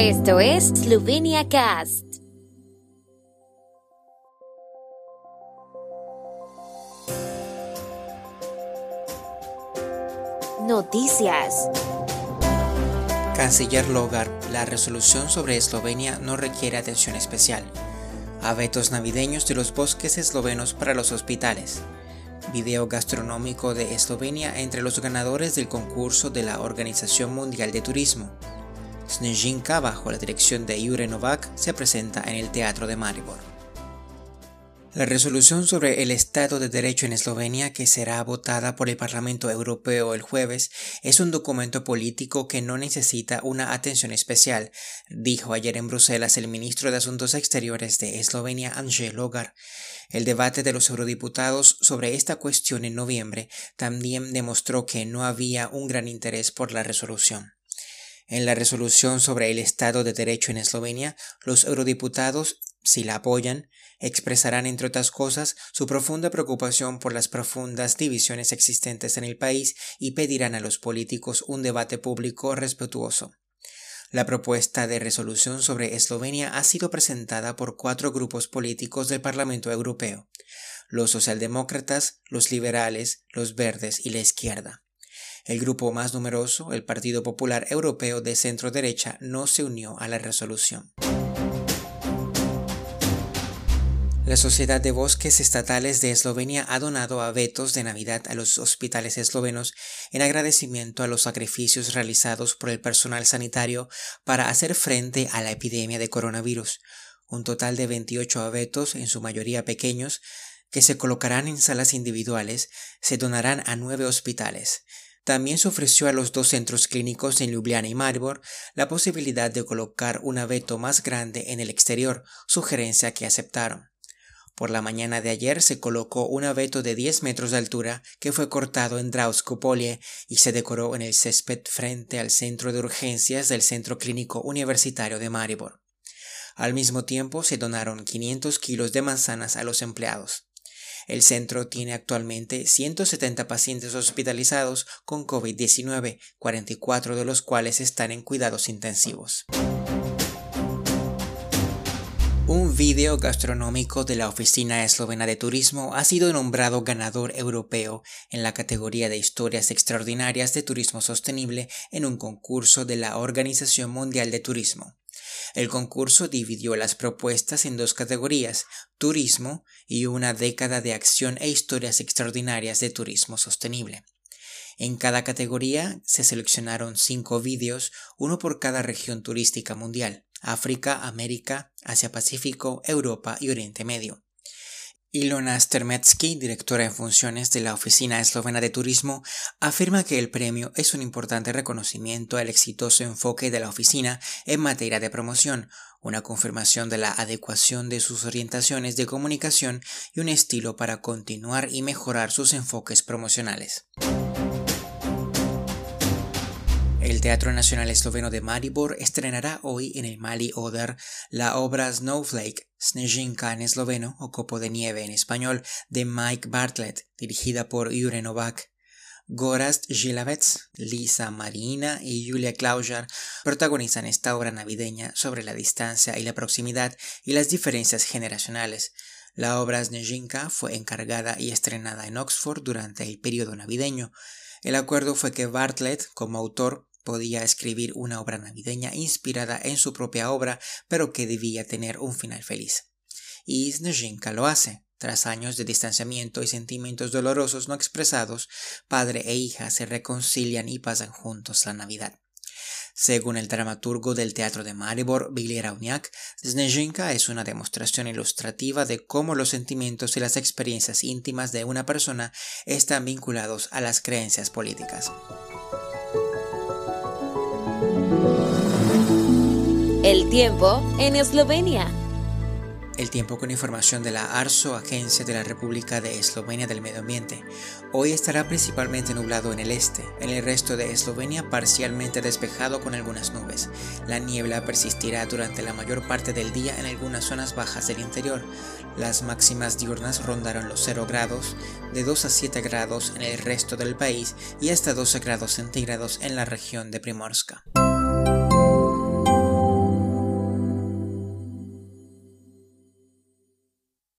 Esto es Slovenia Cast. Noticias. Canciller Logar, la resolución sobre Eslovenia no requiere atención especial. Abetos navideños de los bosques eslovenos para los hospitales. Video gastronómico de Eslovenia entre los ganadores del concurso de la Organización Mundial de Turismo. Snezhinka, bajo la dirección de Jure Novak, se presenta en el Teatro de Maribor. La resolución sobre el Estado de Derecho en Eslovenia, que será votada por el Parlamento Europeo el jueves, es un documento político que no necesita una atención especial, dijo ayer en Bruselas el ministro de Asuntos Exteriores de Eslovenia, Angel Logar. El debate de los eurodiputados sobre esta cuestión en noviembre también demostró que no había un gran interés por la resolución. En la resolución sobre el Estado de Derecho en Eslovenia, los eurodiputados, si la apoyan, expresarán, entre otras cosas, su profunda preocupación por las profundas divisiones existentes en el país y pedirán a los políticos un debate público respetuoso. La propuesta de resolución sobre Eslovenia ha sido presentada por cuatro grupos políticos del Parlamento Europeo, los socialdemócratas, los liberales, los verdes y la izquierda. El grupo más numeroso, el Partido Popular Europeo de centro derecha, no se unió a la resolución. La Sociedad de Bosques Estatales de Eslovenia ha donado abetos de Navidad a los hospitales eslovenos en agradecimiento a los sacrificios realizados por el personal sanitario para hacer frente a la epidemia de coronavirus. Un total de 28 abetos, en su mayoría pequeños, que se colocarán en salas individuales, se donarán a nueve hospitales. También se ofreció a los dos centros clínicos en Ljubljana y Maribor la posibilidad de colocar un abeto más grande en el exterior, sugerencia que aceptaron. Por la mañana de ayer se colocó un abeto de 10 metros de altura que fue cortado en Drauskopolie y se decoró en el césped frente al centro de urgencias del Centro Clínico Universitario de Maribor. Al mismo tiempo se donaron 500 kilos de manzanas a los empleados. El centro tiene actualmente 170 pacientes hospitalizados con COVID-19, 44 de los cuales están en cuidados intensivos. Un video gastronómico de la Oficina Eslovena de Turismo ha sido nombrado ganador europeo en la categoría de historias extraordinarias de turismo sostenible en un concurso de la Organización Mundial de Turismo. El concurso dividió las propuestas en dos categorías, turismo y una década de acción e historias extraordinarias de turismo sostenible. En cada categoría se seleccionaron cinco vídeos, uno por cada región turística mundial. África, América, Asia-Pacífico, Europa y Oriente Medio. Ilona Stermetsky, directora en funciones de la Oficina Eslovena de Turismo, afirma que el premio es un importante reconocimiento al exitoso enfoque de la oficina en materia de promoción, una confirmación de la adecuación de sus orientaciones de comunicación y un estilo para continuar y mejorar sus enfoques promocionales. El Teatro Nacional Esloveno de Maribor estrenará hoy en el Mali Oder la obra Snowflake, Snezhinka en esloveno o Copo de Nieve en español, de Mike Bartlett, dirigida por Jure Novak. Gorast Žilavets, Lisa Marina y Julia Klaujar protagonizan esta obra navideña sobre la distancia y la proximidad y las diferencias generacionales. La obra Snezhinka fue encargada y estrenada en Oxford durante el periodo navideño. El acuerdo fue que Bartlett, como autor, podía escribir una obra navideña inspirada en su propia obra, pero que debía tener un final feliz. Y Snezhinka lo hace. Tras años de distanciamiento y sentimientos dolorosos no expresados, padre e hija se reconcilian y pasan juntos la Navidad. Según el dramaturgo del Teatro de Maribor, Billy Rauniak, Snezhinka es una demostración ilustrativa de cómo los sentimientos y las experiencias íntimas de una persona están vinculados a las creencias políticas. El tiempo en Eslovenia. El tiempo con información de la ARSO, Agencia de la República de Eslovenia del Medio Ambiente. Hoy estará principalmente nublado en el este, en el resto de Eslovenia parcialmente despejado con algunas nubes. La niebla persistirá durante la mayor parte del día en algunas zonas bajas del interior. Las máximas diurnas rondaron los 0 grados, de 2 a 7 grados en el resto del país y hasta 12 grados centígrados en la región de Primorska.